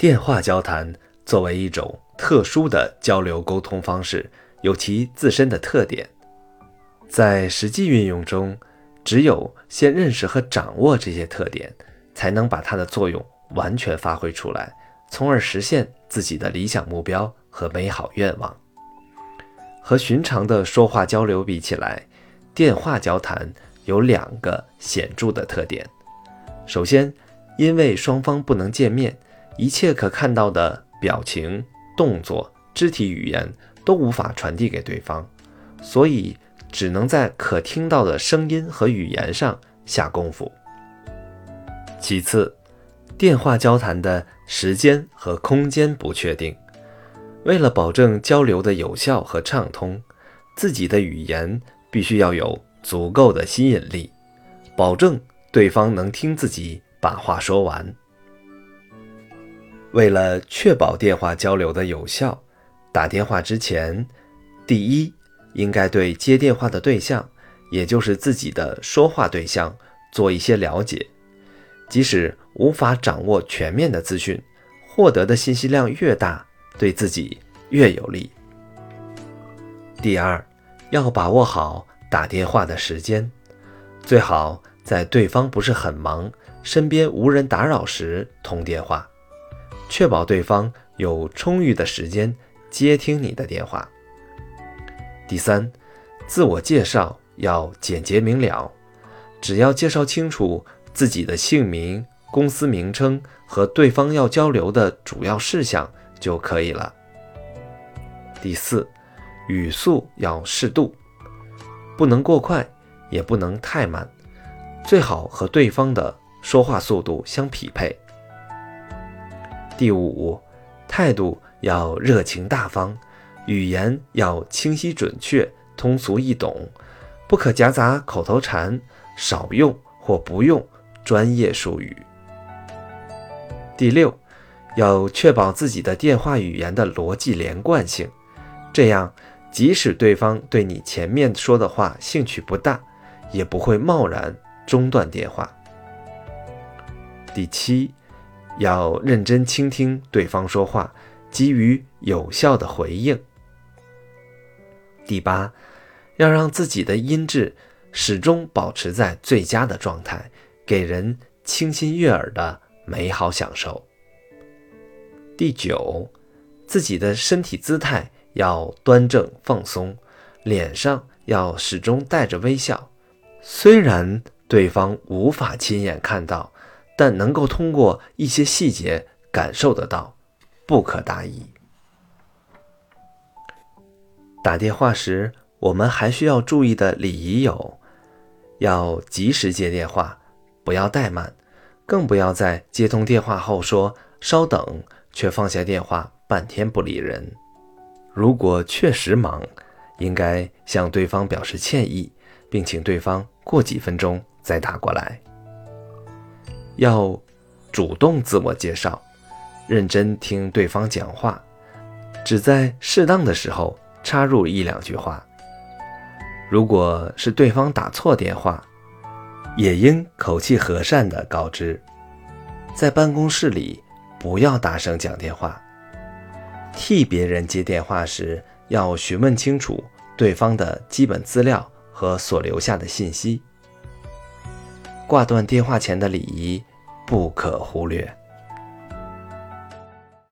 电话交谈作为一种特殊的交流沟通方式，有其自身的特点。在实际运用中，只有先认识和掌握这些特点，才能把它的作用完全发挥出来，从而实现自己的理想目标和美好愿望。和寻常的说话交流比起来，电话交谈有两个显著的特点。首先，因为双方不能见面。一切可看到的表情、动作、肢体语言都无法传递给对方，所以只能在可听到的声音和语言上下功夫。其次，电话交谈的时间和空间不确定，为了保证交流的有效和畅通，自己的语言必须要有足够的吸引力，保证对方能听自己把话说完。为了确保电话交流的有效，打电话之前，第一应该对接电话的对象，也就是自己的说话对象做一些了解。即使无法掌握全面的资讯，获得的信息量越大，对自己越有利。第二，要把握好打电话的时间，最好在对方不是很忙、身边无人打扰时通电话。确保对方有充裕的时间接听你的电话。第三，自我介绍要简洁明了，只要介绍清楚自己的姓名、公司名称和对方要交流的主要事项就可以了。第四，语速要适度，不能过快，也不能太慢，最好和对方的说话速度相匹配。第五，态度要热情大方，语言要清晰准确、通俗易懂，不可夹杂口头禅，少用或不用专业术语。第六，要确保自己的电话语言的逻辑连贯性，这样即使对方对你前面说的话兴趣不大，也不会贸然中断电话。第七。要认真倾听对方说话，给予有效的回应。第八，要让自己的音质始终保持在最佳的状态，给人清新悦耳的美好享受。第九，自己的身体姿态要端正放松，脸上要始终带着微笑，虽然对方无法亲眼看到。但能够通过一些细节感受得到，不可大意。打电话时，我们还需要注意的礼仪有：要及时接电话，不要怠慢，更不要在接通电话后说“稍等”，却放下电话半天不理人。如果确实忙，应该向对方表示歉意，并请对方过几分钟再打过来。要主动自我介绍，认真听对方讲话，只在适当的时候插入一两句话。如果是对方打错电话，也应口气和善地告知。在办公室里不要大声讲电话。替别人接电话时，要询问清楚对方的基本资料和所留下的信息。挂断电话前的礼仪。不可忽略。